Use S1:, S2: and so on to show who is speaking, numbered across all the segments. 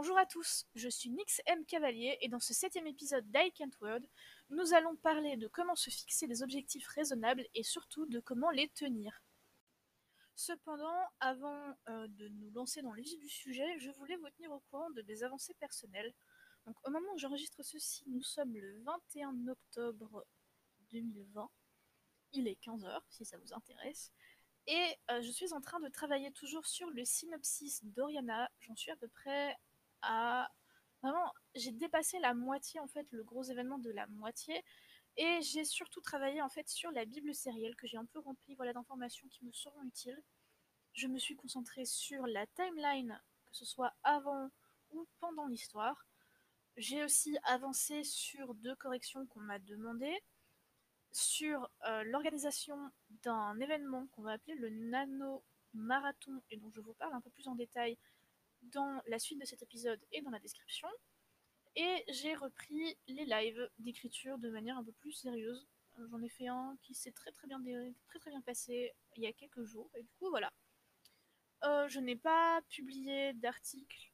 S1: Bonjour à tous, je suis Nix M. Cavalier et dans ce septième épisode d'I Can't Word, nous allons parler de comment se fixer des objectifs raisonnables et surtout de comment les tenir. Cependant, avant euh, de nous lancer dans le vif du sujet, je voulais vous tenir au courant de mes avancées personnelles. Donc, au moment où j'enregistre ceci, nous sommes le 21 octobre 2020. Il est 15h si ça vous intéresse. Et euh, je suis en train de travailler toujours sur le synopsis d'Oriana. J'en suis à peu près Vraiment, j'ai dépassé la moitié, en fait, le gros événement de la moitié. Et j'ai surtout travaillé, en fait, sur la Bible sérielle que j'ai un peu remplie voilà, d'informations qui me seront utiles. Je me suis concentrée sur la timeline, que ce soit avant ou pendant l'histoire. J'ai aussi avancé sur deux corrections qu'on m'a demandées sur euh, l'organisation d'un événement qu'on va appeler le Nano Marathon et dont je vous parle un peu plus en détail dans la suite de cet épisode et dans la description. Et j'ai repris les lives d'écriture de manière un peu plus sérieuse. J'en ai fait un qui s'est très très bien, très très bien passé il y a quelques jours. Et du coup, voilà. Euh, je n'ai pas publié d'article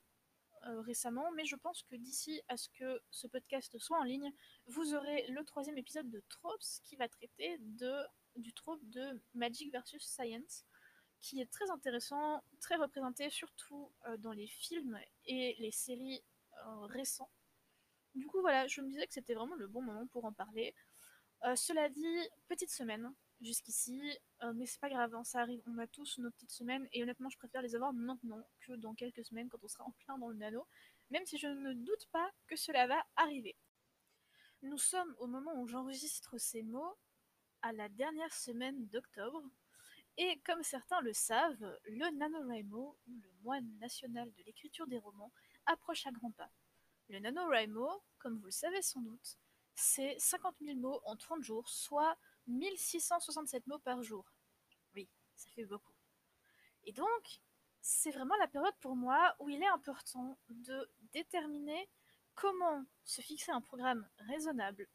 S1: euh, récemment, mais je pense que d'ici à ce que ce podcast soit en ligne, vous aurez le troisième épisode de Tropes qui va traiter de, du trope de Magic versus Science qui est très intéressant, très représenté, surtout euh, dans les films et les séries euh, récents. Du coup, voilà, je me disais que c'était vraiment le bon moment pour en parler. Euh, cela dit, petite semaine jusqu'ici, mais c'est pas grave, hein, ça arrive, on a tous nos petites semaines, et honnêtement, je préfère les avoir maintenant que dans quelques semaines quand on sera en plein dans le nano, même si je ne doute pas que cela va arriver. Nous sommes au moment où j'enregistre ces mots à la dernière semaine d'octobre, et comme certains le savent, le NaNoWriMo, le moine national de l'écriture des romans, approche à grands pas. Le NaNoWriMo, comme vous le savez sans doute, c'est 50 000 mots en 30 jours, soit 1667 mots par jour. Oui, ça fait beaucoup. Et donc, c'est vraiment la période pour moi où il est important de déterminer comment se fixer un programme raisonnable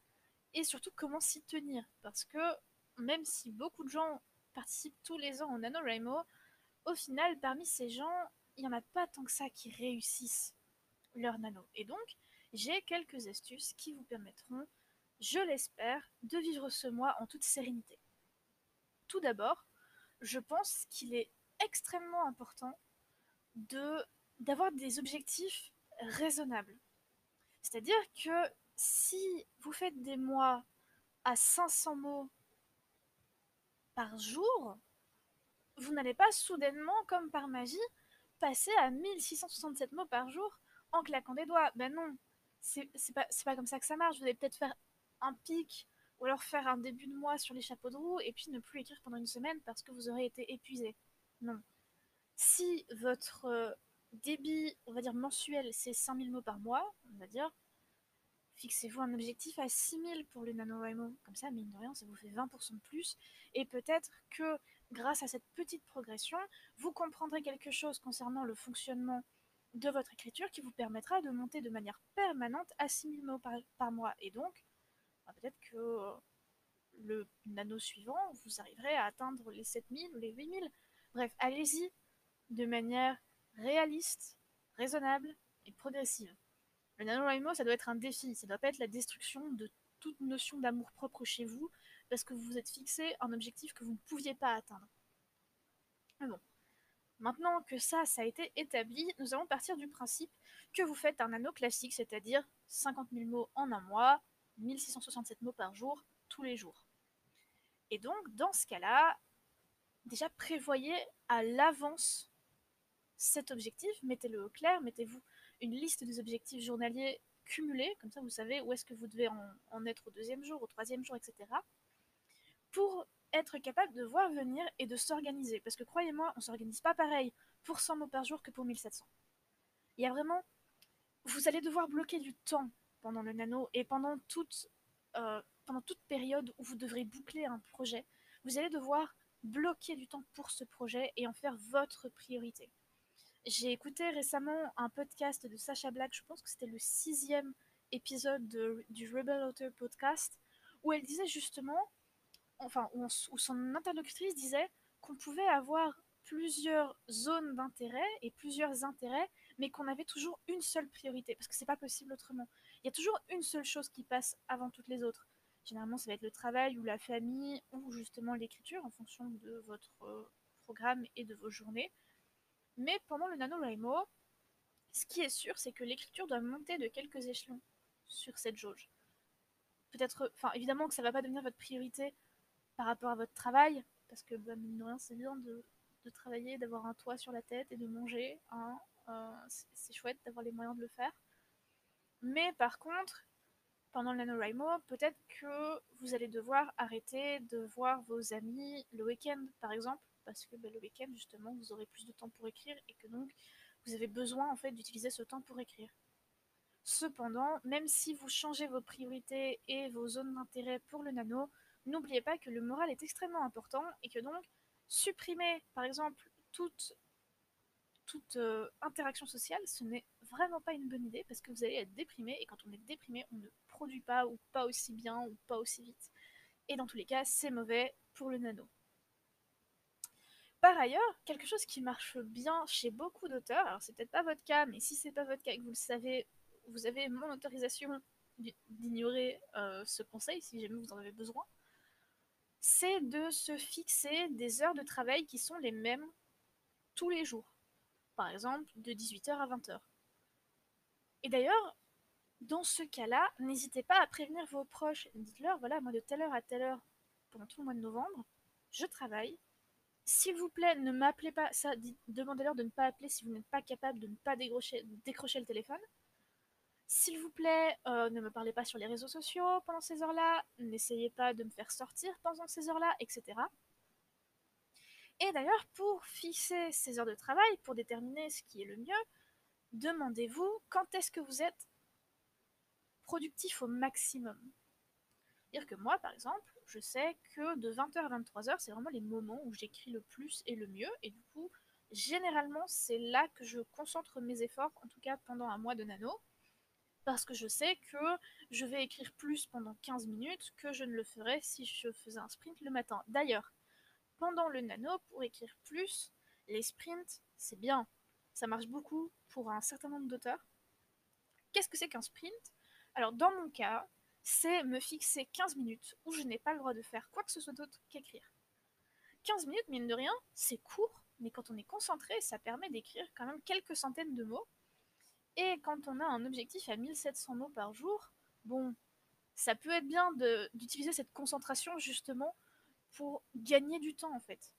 S1: et surtout comment s'y tenir. Parce que même si beaucoup de gens participent tous les ans au NaNoWriMo, au final, parmi ces gens, il n'y en a pas tant que ça qui réussissent leur nano. Et donc, j'ai quelques astuces qui vous permettront, je l'espère, de vivre ce mois en toute sérénité. Tout d'abord, je pense qu'il est extrêmement important de d'avoir des objectifs raisonnables. C'est-à-dire que si vous faites des mois à 500 mots par jour, vous n'allez pas soudainement, comme par magie, passer à 1667 mots par jour en claquant des doigts. Ben non, c'est pas, pas comme ça que ça marche. Vous allez peut-être faire un pic ou alors faire un début de mois sur les chapeaux de roue et puis ne plus écrire pendant une semaine parce que vous aurez été épuisé. Non. Si votre euh, débit, on va dire mensuel, c'est 5000 mots par mois, on va dire, Fixez-vous un objectif à 6000 pour le NaNoWriMo. Comme ça, mine de rien, ça vous fait 20% de plus. Et peut-être que grâce à cette petite progression, vous comprendrez quelque chose concernant le fonctionnement de votre écriture qui vous permettra de monter de manière permanente à 6000 mots par, mois. Et donc, bah, peut-être que euh, le nano suivant, vous arriverez à atteindre les 7000 ou les 8000. Bref, allez-y de manière réaliste, raisonnable et progressive. Le NaNoWriMo, ça doit être un défi, ça doit pas être la destruction de toute notion d'amour propre chez vous, parce que vous vous êtes fixé un objectif que vous ne pouviez pas atteindre. Mais bon, maintenant que ça, ça a été établi, nous allons partir du principe que vous faites un nano classique, c'est-à-dire 50 000 mots en un mois, 1667 mots par jour, tous les jours. Et donc, dans ce cas-là, déjà prévoyez à l'avance cet objectif, mettez-le au clair, mettez-vous une liste des objectifs journaliers cumulés, comme ça vous savez où est-ce que vous devez en, être au deuxième jour, au troisième jour, etc. Pour être capable de voir venir et de s'organiser. Parce que croyez-moi, on s'organise pas pareil pour 100 mots par jour que pour 1700. Il y a vraiment... Vous allez devoir bloquer du temps pendant le nano et pendant toute, euh, pendant toute période où vous devrez boucler un projet. Vous allez devoir bloquer du temps pour ce projet et en faire votre priorité. J'ai écouté récemment un podcast de Sacha Black, je pense que c'était le sixième épisode du Rebel Author podcast, où elle disait justement, enfin, où, son interlocutrice disait qu'on pouvait avoir plusieurs zones d'intérêt et plusieurs intérêts mais qu'on avait toujours une seule priorité, parce que c'est pas possible autrement. Il y a toujours une seule chose qui passe avant toutes les autres. Généralement, ça va être le travail ou la famille ou justement l'écriture en fonction de votre euh, programme et de vos journées. Mais pendant le NaNoWriMo, ce qui est sûr, c'est que l'écriture doit monter de quelques échelons sur cette jauge. Peut-être, enfin, évidemment que ça va pas devenir votre priorité par rapport à votre travail, parce que, bah, mine de rien, c'est bien de, travailler, d'avoir un toit sur la tête et de manger. Hein, euh, c'est chouette d'avoir les moyens de le faire. Mais par contre, pendant le NaNoWriMo, peut-être que vous allez devoir arrêter de voir vos amis le week-end, par exemple, parce que bah, le week-end, justement, vous aurez plus de temps pour écrire et que donc vous avez besoin en fait d'utiliser ce temps pour écrire. Cependant, même si vous changez vos priorités et vos zones d'intérêt pour le nano, n'oubliez pas que le moral est extrêmement important et que donc supprimer par exemple toute, euh, interaction sociale, ce n'est vraiment pas une bonne idée parce que vous allez être déprimé et quand on est déprimé, on ne produit pas ou pas aussi bien ou pas aussi vite. Et dans tous les cas, c'est mauvais pour le nano. Par ailleurs, quelque chose qui marche bien chez beaucoup d'auteurs, alors c'est peut-être pas votre cas, mais si c'est pas votre cas et que vous le savez, vous avez mon autorisation d'ignorer euh, ce conseil si jamais vous en avez besoin, c'est de se fixer des heures de travail qui sont les mêmes tous les jours. Par exemple, de 18h à 20h. Et d'ailleurs, dans ce cas-là, n'hésitez pas à prévenir vos proches. Dites-leur, voilà, moi de telle heure à telle heure, pendant tout le mois de novembre, je travaille, s'il vous plaît, ne m'appelez pas. Ça, demandez-leur de ne pas appeler si vous n'êtes pas capable de ne pas décrocher, le téléphone. S'il vous plaît, euh, ne me parlez pas sur les réseaux sociaux pendant ces heures-là. N'essayez pas de me faire sortir pendant ces heures-là, etc. Et d'ailleurs, pour fixer ces heures de travail, pour déterminer ce qui est le mieux, demandez-vous quand est-ce que vous êtes productif au maximum. C'est-à-dire que moi, par exemple, je sais que de 20h à 23h, c'est vraiment les moments où j'écris le plus et le mieux. Et du coup, généralement, c'est là que je concentre mes efforts, en tout cas pendant un mois de nano. Parce que je sais que je vais écrire plus pendant 15 minutes que je ne le ferais si je faisais un sprint le matin. D'ailleurs, pendant le nano, pour écrire plus, les sprints, c'est bien. Ça marche beaucoup pour un certain nombre d'auteurs. Qu'est-ce que c'est qu'un sprint? Alors, dans mon cas, c'est me fixer 15 minutes où je n'ai pas le droit de faire quoi que ce soit d'autre qu'écrire. 15 minutes, mine de rien, c'est court, mais quand on est concentré, ça permet d'écrire quand même quelques centaines de mots. Et quand on a un objectif à 1700 mots par jour, bon, ça peut être bien d'utiliser cette concentration justement pour gagner du temps en fait.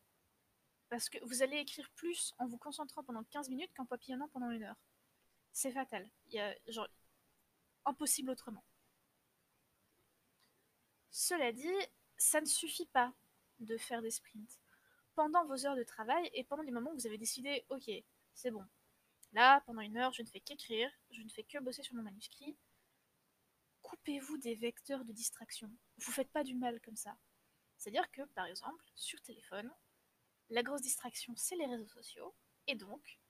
S1: Parce que vous allez écrire plus en vous concentrant pendant 15 minutes qu'en papillonnant pendant une heure. C'est fatal. Il y a impossible autrement. Cela dit, ça ne suffit pas de faire des sprints. Pendant vos heures de travail et pendant les moments où vous avez décidé, ok, c'est bon. Là, pendant une heure, je ne fais qu'écrire, je ne fais que bosser sur mon manuscrit. Coupez-vous des vecteurs de distraction. Vous faites pas du mal comme ça. C'est-à-dire que, par exemple, sur téléphone, la grosse distraction, c'est les réseaux sociaux. Et donc,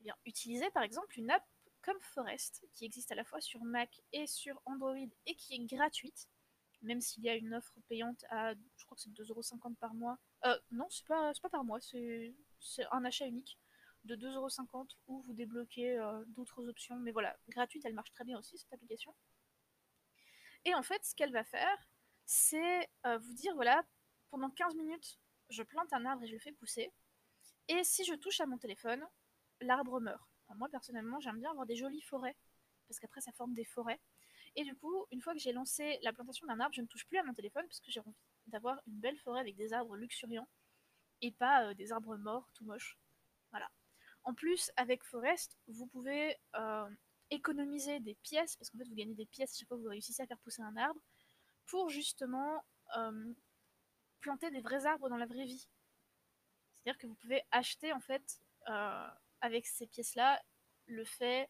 S1: eh bien, utilisez par exemple une app comme Forest, qui existe à la fois sur Mac et sur Android et qui est gratuite même s'il y a une offre payante à, je crois que c'est 2,50€ par mois. Euh, non, c'est pas, pas par mois, c'est un achat unique de 2,50€ où vous débloquez euh, d'autres options. Mais voilà, gratuite, elle marche très bien aussi, cette application. Et en fait, ce qu'elle va faire, c'est euh, vous dire, voilà, pendant 15 minutes, je plante un arbre et je le fais pousser. Et si je touche à mon téléphone, l'arbre meurt. moi, personnellement, j'aime bien avoir des jolies forêts, parce qu'après, ça forme des forêts. Et du coup, une fois que j'ai lancé la plantation d'un arbre, je ne touche plus à mon téléphone parce que j'ai envie d'avoir une belle forêt avec des arbres luxuriants et pas euh, des arbres morts tout moches. Voilà. En plus, avec Forest, vous pouvez euh, économiser des pièces, parce qu'en fait vous gagnez des pièces chaque fois que vous réussissez à faire pousser un arbre, pour justement euh, planter des vrais arbres dans la vraie vie. C'est-à-dire que vous pouvez acheter en fait avec ces pièces-là le fait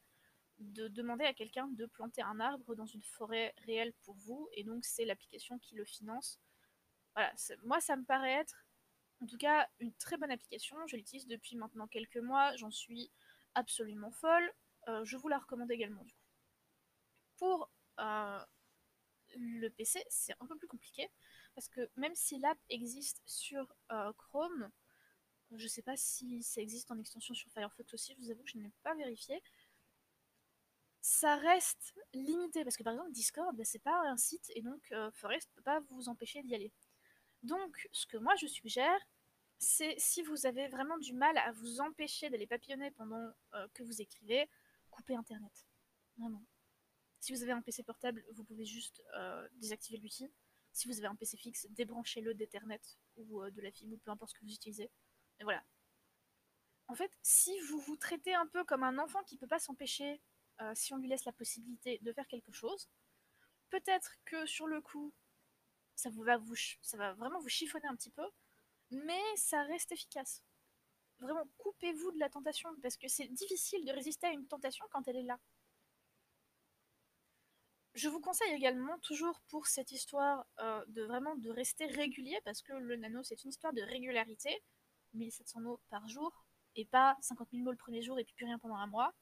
S1: de demander à quelqu'un de planter un arbre dans une forêt réelle pour vous, et donc c'est l'application qui le finance. Voilà, moi ça me paraît être en tout cas une très bonne application, je l'utilise depuis maintenant quelques mois, j'en suis absolument folle, euh, je vous la recommande également du coup. Pour euh, le PC, c'est un peu plus compliqué, parce que même si l'app existe sur euh, Chrome, Je sais pas si ça existe en extension sur Firefox aussi, je vous avoue que je n'ai pas vérifié. Ça reste limité, parce que par exemple Discord, bah, c'est pas un site, et donc euh, Forest peut pas vous empêcher d'y aller. Donc ce que moi je suggère, c'est si vous avez vraiment du mal à vous empêcher d'aller papillonner pendant euh, que vous écrivez, coupez Internet. Vraiment. Si vous avez un PC portable, vous pouvez juste euh, désactiver l'outil. Si vous avez un PC fixe, débranchez-le d'Ethernet ou de la fibre ou peu importe ce que vous utilisez. Et voilà. En fait, si vous vous traitez un peu comme un enfant qui peut pas s'empêcher, euh, si on lui laisse la possibilité de faire quelque chose, peut-être que sur le coup, ça, vous va, vraiment vous chiffonner un petit peu, mais ça reste efficace. Vraiment, coupez-vous de la tentation, parce que c'est difficile de résister à une tentation quand elle est là. Je vous conseille également, toujours pour cette histoire euh, de vraiment de rester régulier, parce que le nano c'est une histoire de régularité, 1700 mots par jour, et pas 50 000 mots le premier jour et puis plus rien pendant un mois,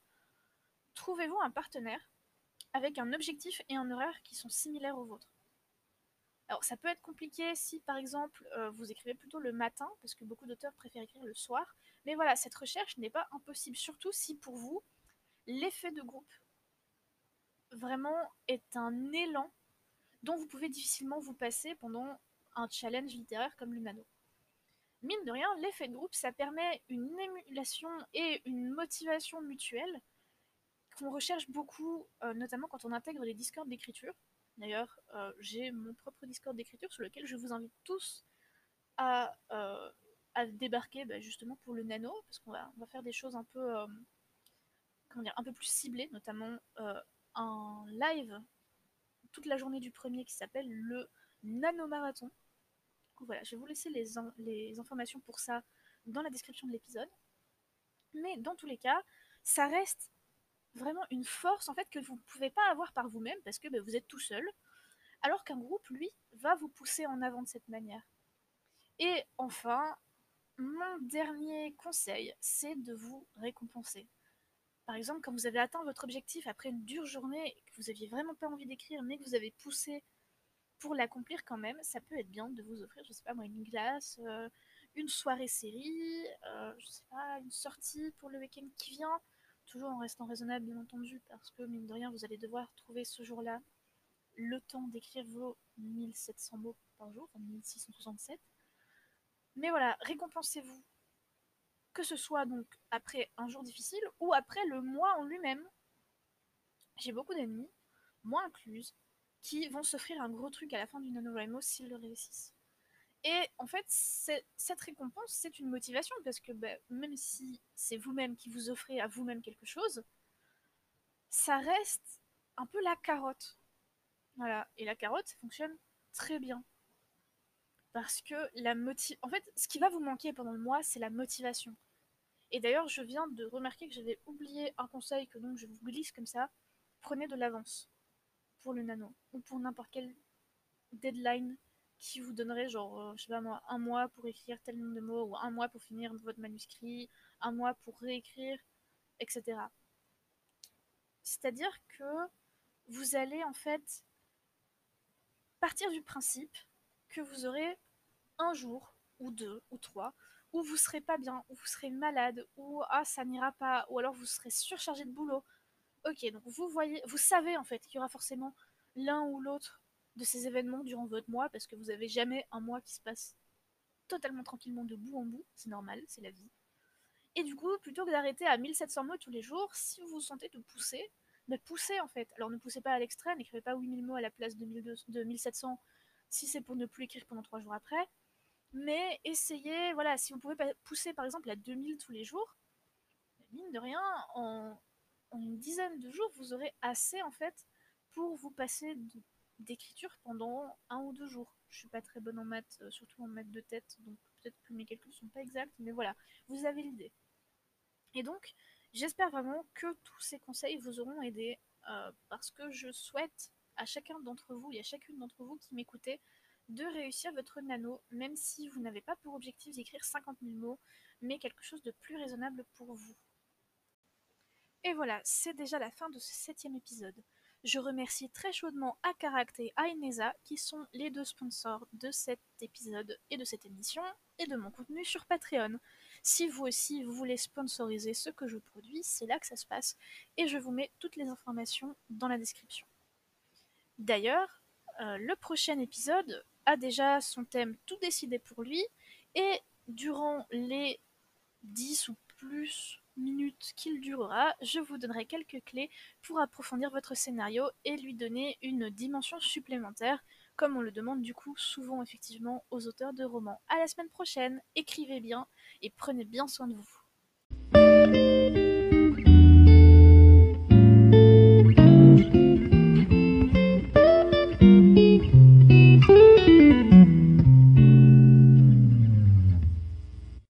S1: trouvez-vous un partenaire avec un objectif et un horaire qui sont similaires aux vôtres. Alors ça peut être compliqué si par exemple euh, vous écrivez plutôt le matin, parce que beaucoup d'auteurs préfèrent écrire le soir, mais voilà, cette recherche n'est pas impossible, surtout si pour vous, l'effet de groupe vraiment est un élan dont vous pouvez difficilement vous passer pendant un challenge littéraire comme le nano mine de rien, l'effet de groupe, ça permet une émulation et une motivation mutuelle qu'on recherche beaucoup, euh, notamment quand on intègre les discords d'écriture. D'ailleurs, euh, j'ai mon propre discord d'écriture sur lequel je vous invite tous à, euh, débarquer bah, justement pour le nano, parce qu'on va, faire des choses un peu, comment dire, un peu plus ciblées, notamment un live toute la journée du premier qui s'appelle le Nano Marathon, voilà, je vais vous laisser les informations pour ça dans la description de l'épisode. Mais dans tous les cas, ça reste vraiment une force en fait que vous ne pouvez pas avoir par vous-même parce que ben, vous êtes tout seul, alors qu'un groupe, lui, va vous pousser en avant de cette manière. Et enfin, mon dernier conseil, c'est de vous récompenser. Par exemple, quand vous avez atteint votre objectif après une dure journée que vous aviez vraiment pas envie d'écrire, mais que vous avez poussé pour l'accomplir quand même, ça peut être bien de vous offrir, je sais pas moi, une glace, euh, une soirée série, euh, je sais pas, une sortie pour le week-end qui vient, toujours en restant raisonnable bien entendu, parce que mine de rien, vous allez devoir trouver ce jour-là le temps d'écrire vos 1700 mots par jour, enfin 1667. Mais voilà, récompensez-vous, que ce soit donc après un jour difficile ou après le mois en lui-même. J'ai beaucoup d'amis, moi incluse, qui vont s'offrir un gros truc à la fin du NaNoWriMo s'ils le réussissent. Et en fait, cette récompense, c'est une motivation parce que bah, même si c'est vous-même qui vous offrez à vous-même quelque chose, ça reste un peu la carotte. Voilà. Et la carotte, ça fonctionne très bien. Parce que la motive. En fait, ce qui va vous manquer pendant le mois, c'est la motivation. Et d'ailleurs, je viens de remarquer que j'avais oublié un conseil que donc je vous glisse comme ça. Prenez de l'avance pour le nano ou pour n'importe quel deadline qui vous donnerait genre euh, je sais pas moi un mois pour écrire tel nombre de mots ou un mois pour finir votre manuscrit un mois pour réécrire etc c'est à dire que vous allez en fait partir du principe que vous aurez un jour ou deux ou trois où vous serez pas bien où vous serez malade ou ah ça n'ira pas ou alors vous serez surchargé de boulot. Ok, donc vous voyez, vous savez en fait qu'il y aura forcément l'un ou l'autre de ces événements durant votre mois parce que vous avez jamais un mois qui se passe totalement tranquillement de bout en bout, c'est normal, c'est la vie. Et du coup, plutôt que d'arrêter à 1700 mots tous les jours, si vous vous sentez de pousser, bah poussez en fait. Alors ne poussez pas à l'extrême, n'écrivez pas 8000 mots à la place de, 1700 si c'est pour ne plus écrire pendant 3 jours après. Mais essayez, voilà, si vous pouvez pousser par exemple à 2000 tous les jours, mine de rien, en, en une dizaine de jours, vous aurez assez en fait pour vous passer d'écriture pendant un ou deux jours. Je suis pas très bonne en maths, euh, surtout en maths de tête, donc peut-être que mes calculs sont pas exacts, mais voilà, vous avez l'idée. Et donc, j'espère vraiment que tous ces conseils vous auront aidé, euh, parce que je souhaite à chacun d'entre vous et à chacune d'entre vous qui m'écoutez de réussir votre nano, même si vous n'avez pas pour objectif d'écrire 50 000 mots, mais quelque chose de plus raisonnable pour vous. Et voilà, c'est déjà la fin de ce septième épisode. Je remercie très chaudement Akarakte et Aineza qui sont les deux sponsors de cet épisode et de cette émission et de mon contenu sur Patreon. Si vous aussi vous voulez sponsoriser ce que je produis, c'est là que ça se passe et je vous mets toutes les informations dans la description. D'ailleurs, euh, le prochain épisode a déjà son thème tout décidé pour lui et durant les 10 ou plus minutes qu'il durera, je vous donnerai quelques clés pour approfondir votre scénario et lui donner une dimension supplémentaire, comme on le demande du coup souvent effectivement aux auteurs de romans. À la semaine prochaine, écrivez bien et prenez bien soin de vous.